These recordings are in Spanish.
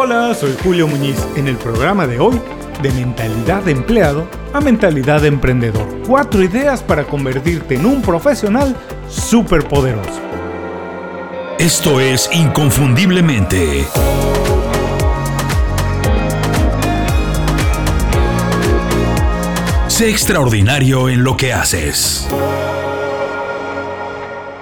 Hola, soy Julio Muñiz. En el programa de hoy, de mentalidad de empleado a mentalidad de emprendedor. Cuatro ideas para convertirte en un profesional superpoderoso. Esto es Inconfundiblemente. Sé extraordinario en lo que haces.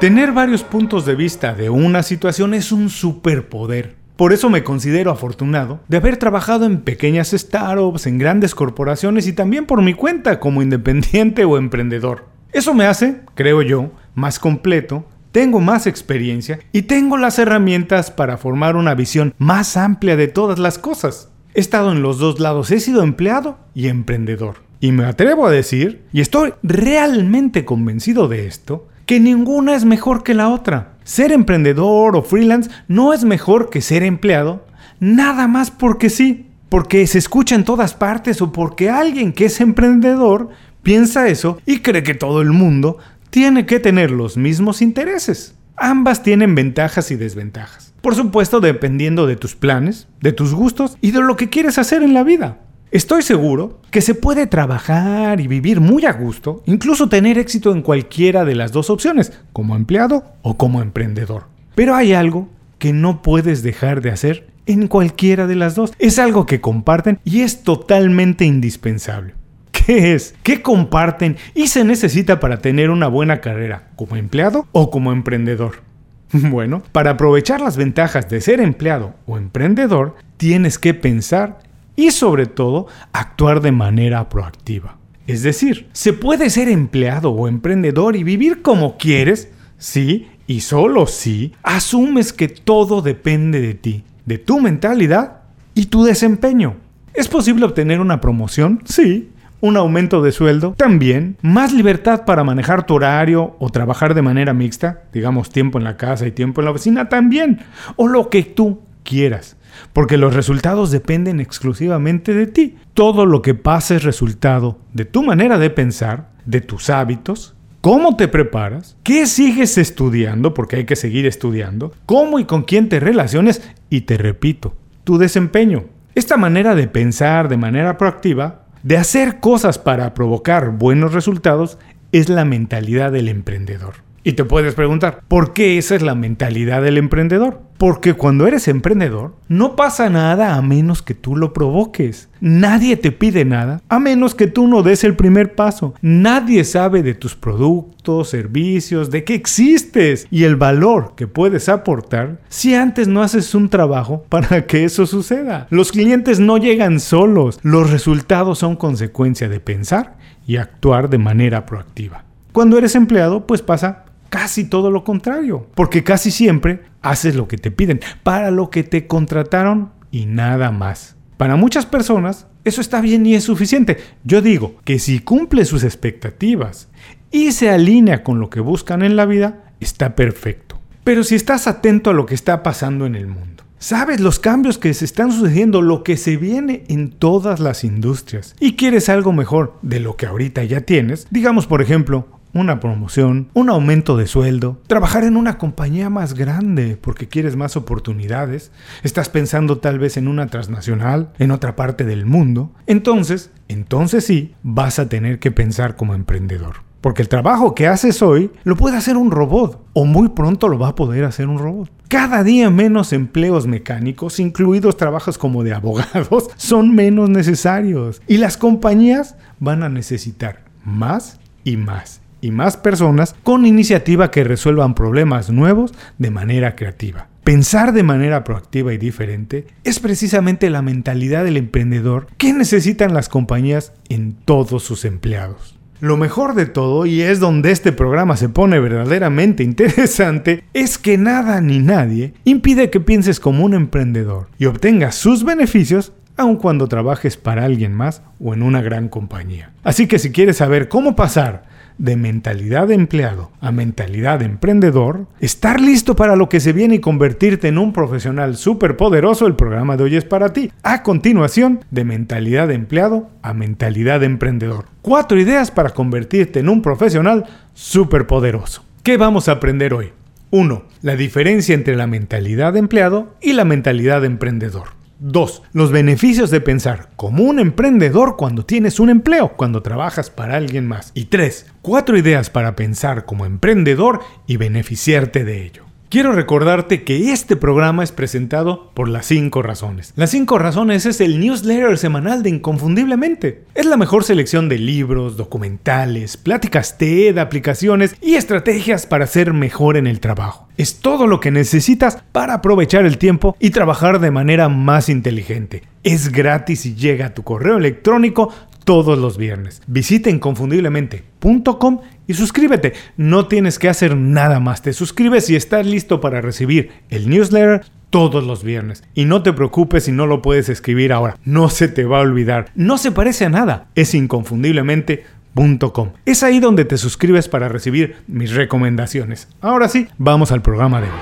Tener varios puntos de vista de una situación es un superpoder. Por eso me considero afortunado de haber trabajado en pequeñas startups, en grandes corporaciones y también por mi cuenta como independiente o emprendedor. Eso me hace, creo yo, más completo, tengo más experiencia y tengo las herramientas para formar una visión más amplia de todas las cosas. He estado en los dos lados, he sido empleado y emprendedor. Y me atrevo a decir, y estoy realmente convencido de esto, que ninguna es mejor que la otra. Ser emprendedor o freelance no es mejor que ser empleado, nada más porque sí, porque se escucha en todas partes o porque alguien que es emprendedor piensa eso y cree que todo el mundo tiene que tener los mismos intereses. Ambas tienen ventajas y desventajas. Por supuesto, dependiendo de tus planes, de tus gustos y de lo que quieres hacer en la vida. Estoy seguro que se puede trabajar y vivir muy a gusto, incluso tener éxito en cualquiera de las dos opciones, como empleado o como emprendedor. Pero hay algo que no puedes dejar de hacer en cualquiera de las dos. Es algo que comparten y es totalmente indispensable. ¿Qué es? ¿Qué comparten y se necesita para tener una buena carrera como empleado o como emprendedor? Bueno, para aprovechar las ventajas de ser empleado o emprendedor, tienes que pensar y sobre todo actuar de manera proactiva. Es decir, se puede ser empleado o emprendedor y vivir como quieres, sí, y solo si asumes que todo depende de ti, de tu mentalidad y tu desempeño. ¿Es posible obtener una promoción? Sí. Un aumento de sueldo también, más libertad para manejar tu horario o trabajar de manera mixta, digamos tiempo en la casa y tiempo en la oficina también, o lo que tú quieras porque los resultados dependen exclusivamente de ti. Todo lo que pasa es resultado de tu manera de pensar, de tus hábitos, cómo te preparas, qué sigues estudiando, porque hay que seguir estudiando, cómo y con quién te relaciones y te repito, tu desempeño. Esta manera de pensar de manera proactiva, de hacer cosas para provocar buenos resultados, es la mentalidad del emprendedor. Y te puedes preguntar, ¿por qué esa es la mentalidad del emprendedor? Porque cuando eres emprendedor, no pasa nada a menos que tú lo provoques. Nadie te pide nada a menos que tú no des el primer paso. Nadie sabe de tus productos, servicios, de qué existes y el valor que puedes aportar si antes no haces un trabajo para que eso suceda. Los clientes no llegan solos. Los resultados son consecuencia de pensar y actuar de manera proactiva. Cuando eres empleado, pues pasa casi todo lo contrario, porque casi siempre haces lo que te piden, para lo que te contrataron y nada más. Para muchas personas eso está bien y es suficiente. Yo digo que si cumple sus expectativas y se alinea con lo que buscan en la vida, está perfecto. Pero si estás atento a lo que está pasando en el mundo, sabes los cambios que se están sucediendo, lo que se viene en todas las industrias, y quieres algo mejor de lo que ahorita ya tienes, digamos por ejemplo, una promoción, un aumento de sueldo, trabajar en una compañía más grande porque quieres más oportunidades, estás pensando tal vez en una transnacional, en otra parte del mundo, entonces, entonces sí, vas a tener que pensar como emprendedor. Porque el trabajo que haces hoy lo puede hacer un robot o muy pronto lo va a poder hacer un robot. Cada día menos empleos mecánicos, incluidos trabajos como de abogados, son menos necesarios. Y las compañías van a necesitar más y más y más personas con iniciativa que resuelvan problemas nuevos de manera creativa. Pensar de manera proactiva y diferente es precisamente la mentalidad del emprendedor que necesitan las compañías en todos sus empleados. Lo mejor de todo, y es donde este programa se pone verdaderamente interesante, es que nada ni nadie impide que pienses como un emprendedor y obtengas sus beneficios aun cuando trabajes para alguien más o en una gran compañía. Así que si quieres saber cómo pasar de mentalidad de empleado a mentalidad de emprendedor, estar listo para lo que se viene y convertirte en un profesional súper poderoso, el programa de hoy es para ti. A continuación, de mentalidad de empleado a mentalidad de emprendedor. Cuatro ideas para convertirte en un profesional súper poderoso. ¿Qué vamos a aprender hoy? 1. La diferencia entre la mentalidad de empleado y la mentalidad de emprendedor. 2. Los beneficios de pensar como un emprendedor cuando tienes un empleo, cuando trabajas para alguien más. Y 3. Cuatro ideas para pensar como emprendedor y beneficiarte de ello. Quiero recordarte que este programa es presentado por Las 5 Razones. Las 5 Razones es el newsletter semanal de Inconfundiblemente. Es la mejor selección de libros, documentales, pláticas TED, aplicaciones y estrategias para ser mejor en el trabajo. Es todo lo que necesitas para aprovechar el tiempo y trabajar de manera más inteligente. Es gratis y llega a tu correo electrónico todos los viernes. Visita inconfundiblemente.com y suscríbete. No tienes que hacer nada más. Te suscribes y estás listo para recibir el newsletter todos los viernes. Y no te preocupes si no lo puedes escribir ahora. No se te va a olvidar. No se parece a nada. Es inconfundiblemente.com. Es ahí donde te suscribes para recibir mis recomendaciones. Ahora sí, vamos al programa de hoy.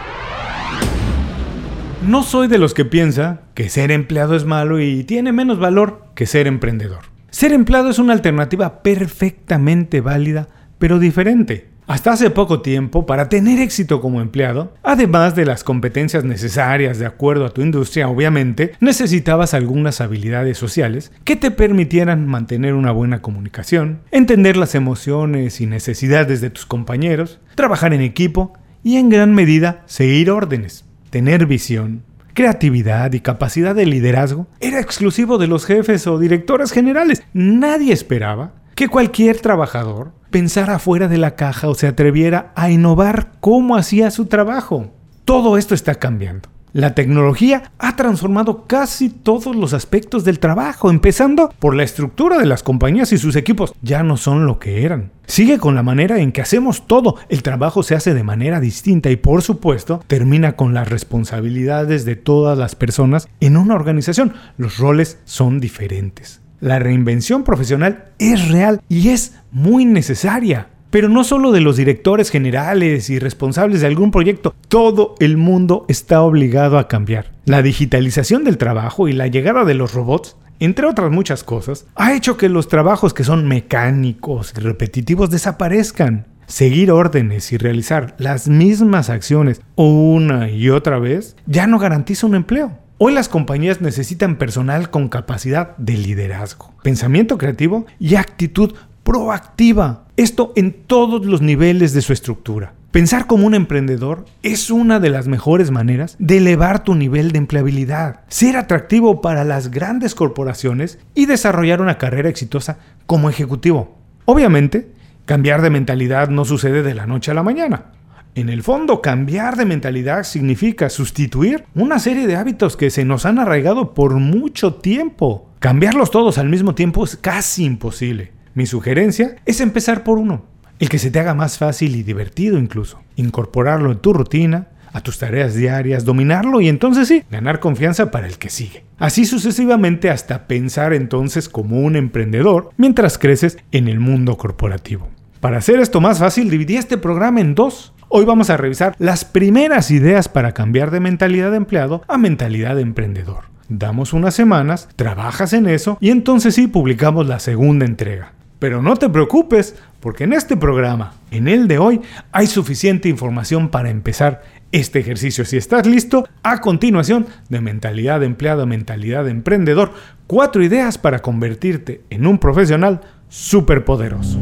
No soy de los que piensa que ser empleado es malo y tiene menos valor que ser emprendedor. Ser empleado es una alternativa perfectamente válida, pero diferente. Hasta hace poco tiempo, para tener éxito como empleado, además de las competencias necesarias de acuerdo a tu industria, obviamente, necesitabas algunas habilidades sociales que te permitieran mantener una buena comunicación, entender las emociones y necesidades de tus compañeros, trabajar en equipo y en gran medida seguir órdenes, tener visión, creatividad y capacidad de liderazgo era exclusivo de los jefes o directores generales. Nadie esperaba que cualquier trabajador pensara fuera de la caja o se atreviera a innovar cómo hacía su trabajo. Todo esto está cambiando. La tecnología ha transformado casi todos los aspectos del trabajo, empezando por la estructura de las compañías y sus equipos. Ya no son lo que eran. Sigue con la manera en que hacemos todo. El trabajo se hace de manera distinta y por supuesto termina con las responsabilidades de todas las personas en una organización. Los roles son diferentes. La reinvención profesional es real y es muy necesaria. Pero no solo de los directores generales y responsables de algún proyecto, todo el mundo está obligado a cambiar. La digitalización del trabajo y la llegada de los robots entre otras muchas cosas, ha hecho que los trabajos que son mecánicos y repetitivos desaparezcan. Seguir órdenes y realizar las mismas acciones una y otra vez ya no garantiza un empleo. Hoy las compañías necesitan personal con capacidad de liderazgo, pensamiento creativo y actitud proactiva. Esto en todos los niveles de su estructura. Pensar como un emprendedor es una de las mejores maneras de elevar tu nivel de empleabilidad, ser atractivo para las grandes corporaciones y desarrollar una carrera exitosa como ejecutivo. Obviamente, cambiar de mentalidad no sucede de la noche a la mañana. En el fondo, cambiar de mentalidad significa sustituir una serie de hábitos que se nos han arraigado por mucho tiempo. Cambiarlos todos al mismo tiempo es casi imposible. Mi sugerencia es empezar por uno, el que se te haga más fácil y divertido incluso. Incorporarlo en tu rutina, a tus tareas diarias, dominarlo y entonces sí, ganar confianza para el que sigue. Así sucesivamente hasta pensar entonces como un emprendedor mientras creces en el mundo corporativo. Para hacer esto más fácil, dividí este programa en dos. Hoy vamos a revisar las primeras ideas para cambiar de mentalidad de empleado a mentalidad de emprendedor. Damos unas semanas, trabajas en eso y entonces sí publicamos la segunda entrega. Pero no te preocupes, porque en este programa, en el de hoy, hay suficiente información para empezar este ejercicio. Si estás listo, a continuación, de mentalidad de empleado mentalidad de emprendedor, cuatro ideas para convertirte en un profesional superpoderoso.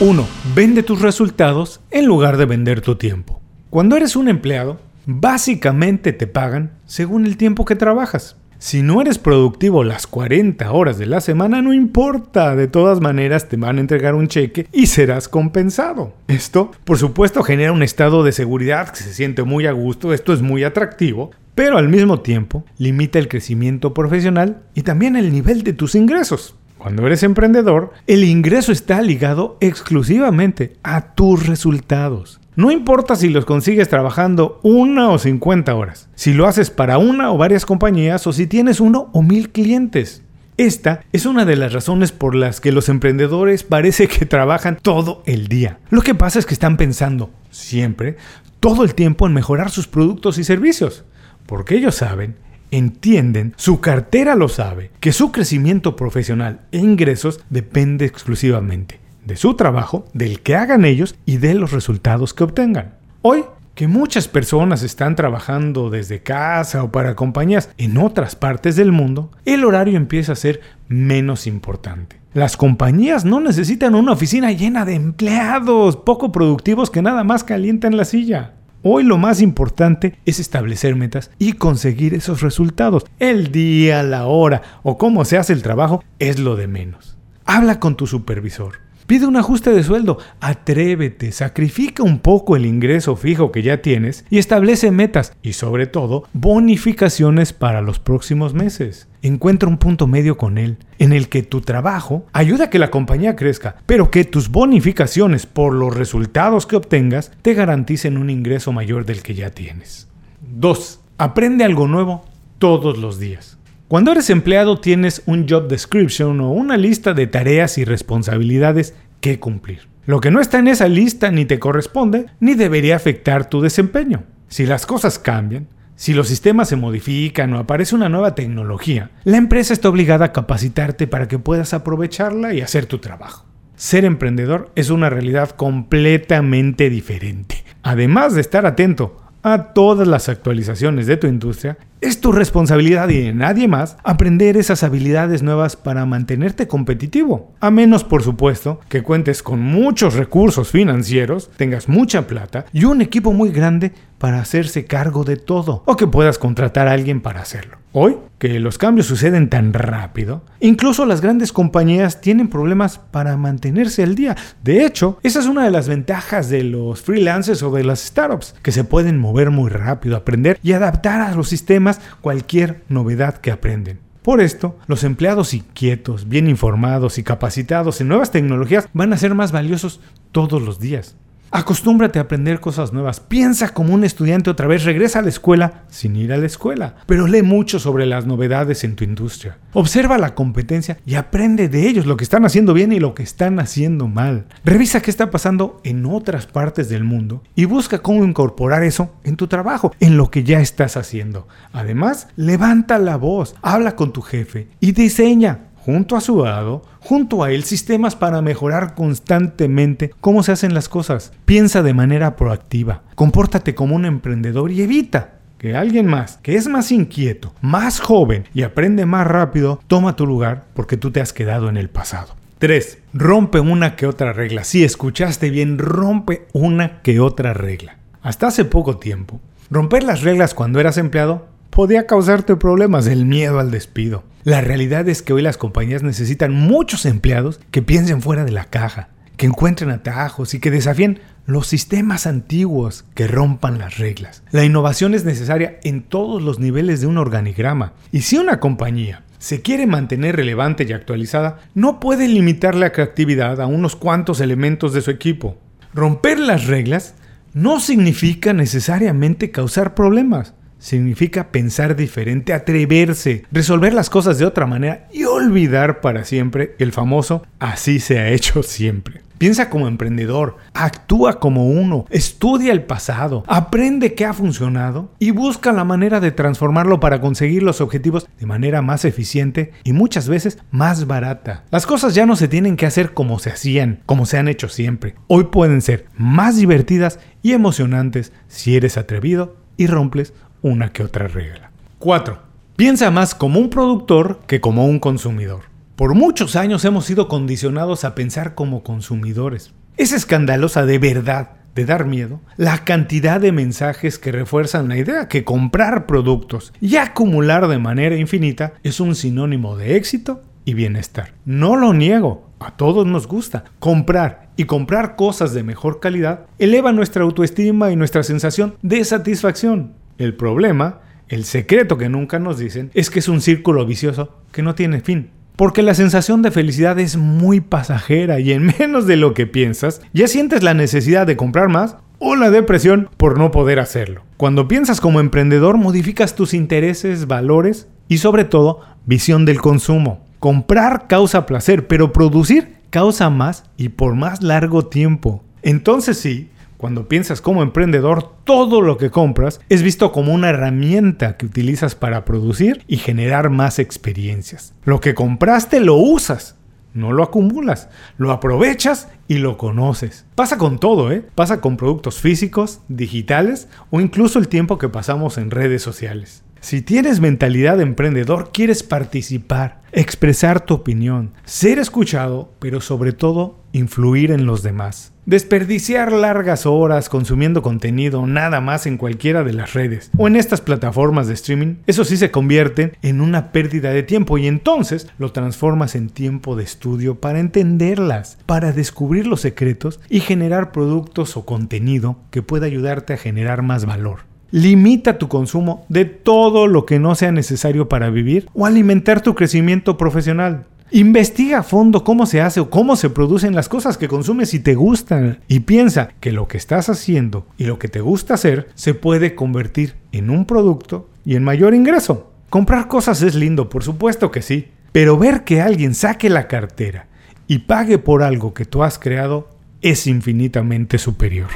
1. Vende tus resultados en lugar de vender tu tiempo. Cuando eres un empleado, básicamente te pagan según el tiempo que trabajas. Si no eres productivo las 40 horas de la semana, no importa, de todas maneras te van a entregar un cheque y serás compensado. Esto, por supuesto, genera un estado de seguridad que se siente muy a gusto, esto es muy atractivo, pero al mismo tiempo limita el crecimiento profesional y también el nivel de tus ingresos. Cuando eres emprendedor, el ingreso está ligado exclusivamente a tus resultados. No importa si los consigues trabajando una o 50 horas, si lo haces para una o varias compañías o si tienes uno o mil clientes. Esta es una de las razones por las que los emprendedores parece que trabajan todo el día. Lo que pasa es que están pensando siempre, todo el tiempo en mejorar sus productos y servicios, porque ellos saben, entienden, su cartera lo sabe, que su crecimiento profesional e ingresos depende exclusivamente de su trabajo, del que hagan ellos y de los resultados que obtengan. Hoy que muchas personas están trabajando desde casa o para compañías en otras partes del mundo, el horario empieza a ser menos importante. Las compañías no necesitan una oficina llena de empleados poco productivos que nada más calientan la silla. Hoy lo más importante es establecer metas y conseguir esos resultados. El día, la hora o cómo se hace el trabajo es lo de menos. Habla con tu supervisor Pide un ajuste de sueldo, atrévete, sacrifica un poco el ingreso fijo que ya tienes y establece metas y sobre todo bonificaciones para los próximos meses. Encuentra un punto medio con él, en el que tu trabajo ayuda a que la compañía crezca, pero que tus bonificaciones por los resultados que obtengas te garanticen un ingreso mayor del que ya tienes. 2. Aprende algo nuevo todos los días. Cuando eres empleado tienes un job description o una lista de tareas y responsabilidades que cumplir. Lo que no está en esa lista ni te corresponde ni debería afectar tu desempeño. Si las cosas cambian, si los sistemas se modifican o aparece una nueva tecnología, la empresa está obligada a capacitarte para que puedas aprovecharla y hacer tu trabajo. Ser emprendedor es una realidad completamente diferente. Además de estar atento a todas las actualizaciones de tu industria, es tu responsabilidad y de nadie más aprender esas habilidades nuevas para mantenerte competitivo. A menos, por supuesto, que cuentes con muchos recursos financieros, tengas mucha plata y un equipo muy grande para hacerse cargo de todo o que puedas contratar a alguien para hacerlo. Hoy, que los cambios suceden tan rápido, incluso las grandes compañías tienen problemas para mantenerse al día. De hecho, esa es una de las ventajas de los freelancers o de las startups, que se pueden mover muy rápido, aprender y adaptar a los sistemas cualquier novedad que aprenden. Por esto, los empleados inquietos, bien informados y capacitados en nuevas tecnologías van a ser más valiosos todos los días. Acostúmbrate a aprender cosas nuevas. Piensa como un estudiante otra vez. Regresa a la escuela sin ir a la escuela. Pero lee mucho sobre las novedades en tu industria. Observa la competencia y aprende de ellos lo que están haciendo bien y lo que están haciendo mal. Revisa qué está pasando en otras partes del mundo y busca cómo incorporar eso en tu trabajo, en lo que ya estás haciendo. Además, levanta la voz, habla con tu jefe y diseña junto a su lado, junto a él, sistemas para mejorar constantemente cómo se hacen las cosas. Piensa de manera proactiva, compórtate como un emprendedor y evita que alguien más, que es más inquieto, más joven y aprende más rápido, toma tu lugar porque tú te has quedado en el pasado. 3. Rompe una que otra regla. Si escuchaste bien, rompe una que otra regla. Hasta hace poco tiempo, romper las reglas cuando eras empleado podía causarte problemas, el miedo al despido. La realidad es que hoy las compañías necesitan muchos empleados que piensen fuera de la caja, que encuentren atajos y que desafíen los sistemas antiguos, que rompan las reglas. La innovación es necesaria en todos los niveles de un organigrama. Y si una compañía se quiere mantener relevante y actualizada, no puede limitar la creatividad a unos cuantos elementos de su equipo. Romper las reglas no significa necesariamente causar problemas significa pensar diferente, atreverse, resolver las cosas de otra manera y olvidar para siempre el famoso así se ha hecho siempre. Piensa como emprendedor, actúa como uno, estudia el pasado, aprende qué ha funcionado y busca la manera de transformarlo para conseguir los objetivos de manera más eficiente y muchas veces más barata. Las cosas ya no se tienen que hacer como se hacían, como se han hecho siempre. Hoy pueden ser más divertidas y emocionantes si eres atrevido y rompes una que otra regla. 4. Piensa más como un productor que como un consumidor. Por muchos años hemos sido condicionados a pensar como consumidores. Es escandalosa de verdad, de dar miedo, la cantidad de mensajes que refuerzan la idea que comprar productos y acumular de manera infinita es un sinónimo de éxito y bienestar. No lo niego, a todos nos gusta. Comprar y comprar cosas de mejor calidad eleva nuestra autoestima y nuestra sensación de satisfacción. El problema, el secreto que nunca nos dicen, es que es un círculo vicioso que no tiene fin. Porque la sensación de felicidad es muy pasajera y en menos de lo que piensas, ya sientes la necesidad de comprar más o la depresión por no poder hacerlo. Cuando piensas como emprendedor, modificas tus intereses, valores y sobre todo visión del consumo. Comprar causa placer, pero producir causa más y por más largo tiempo. Entonces sí, cuando piensas como emprendedor, todo lo que compras es visto como una herramienta que utilizas para producir y generar más experiencias. Lo que compraste lo usas, no lo acumulas, lo aprovechas y lo conoces. Pasa con todo, ¿eh? Pasa con productos físicos, digitales o incluso el tiempo que pasamos en redes sociales. Si tienes mentalidad de emprendedor, quieres participar, expresar tu opinión, ser escuchado, pero sobre todo influir en los demás. Desperdiciar largas horas consumiendo contenido nada más en cualquiera de las redes o en estas plataformas de streaming, eso sí se convierte en una pérdida de tiempo y entonces lo transformas en tiempo de estudio para entenderlas, para descubrir los secretos y generar productos o contenido que pueda ayudarte a generar más valor. Limita tu consumo de todo lo que no sea necesario para vivir o alimentar tu crecimiento profesional. Investiga a fondo cómo se hace o cómo se producen las cosas que consumes y te gustan. Y piensa que lo que estás haciendo y lo que te gusta hacer se puede convertir en un producto y en mayor ingreso. Comprar cosas es lindo, por supuesto que sí. Pero ver que alguien saque la cartera y pague por algo que tú has creado es infinitamente superior.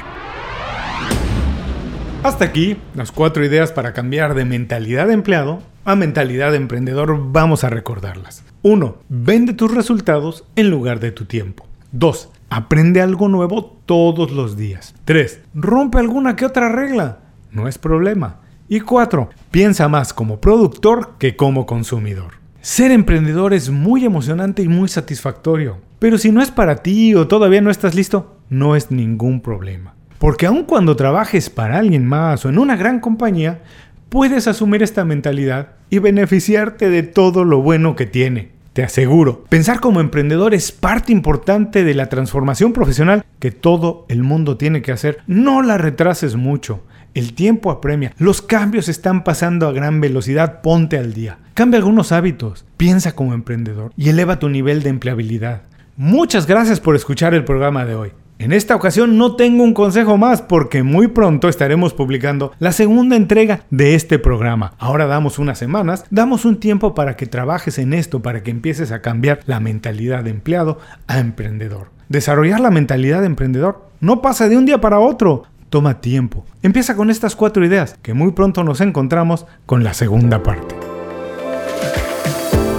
Hasta aquí las cuatro ideas para cambiar de mentalidad de empleado a mentalidad de emprendedor. Vamos a recordarlas. 1. Vende tus resultados en lugar de tu tiempo. 2. Aprende algo nuevo todos los días. 3. Rompe alguna que otra regla. No es problema. Y 4. Piensa más como productor que como consumidor. Ser emprendedor es muy emocionante y muy satisfactorio. Pero si no es para ti o todavía no estás listo, no es ningún problema. Porque aun cuando trabajes para alguien más o en una gran compañía, puedes asumir esta mentalidad y beneficiarte de todo lo bueno que tiene. Te aseguro, pensar como emprendedor es parte importante de la transformación profesional que todo el mundo tiene que hacer. No la retrases mucho. El tiempo apremia. Los cambios están pasando a gran velocidad. Ponte al día. Cambia algunos hábitos. Piensa como emprendedor y eleva tu nivel de empleabilidad. Muchas gracias por escuchar el programa de hoy. En esta ocasión no tengo un consejo más porque muy pronto estaremos publicando la segunda entrega de este programa. Ahora damos unas semanas, damos un tiempo para que trabajes en esto, para que empieces a cambiar la mentalidad de empleado a emprendedor. Desarrollar la mentalidad de emprendedor no pasa de un día para otro, toma tiempo. Empieza con estas cuatro ideas que muy pronto nos encontramos con la segunda parte.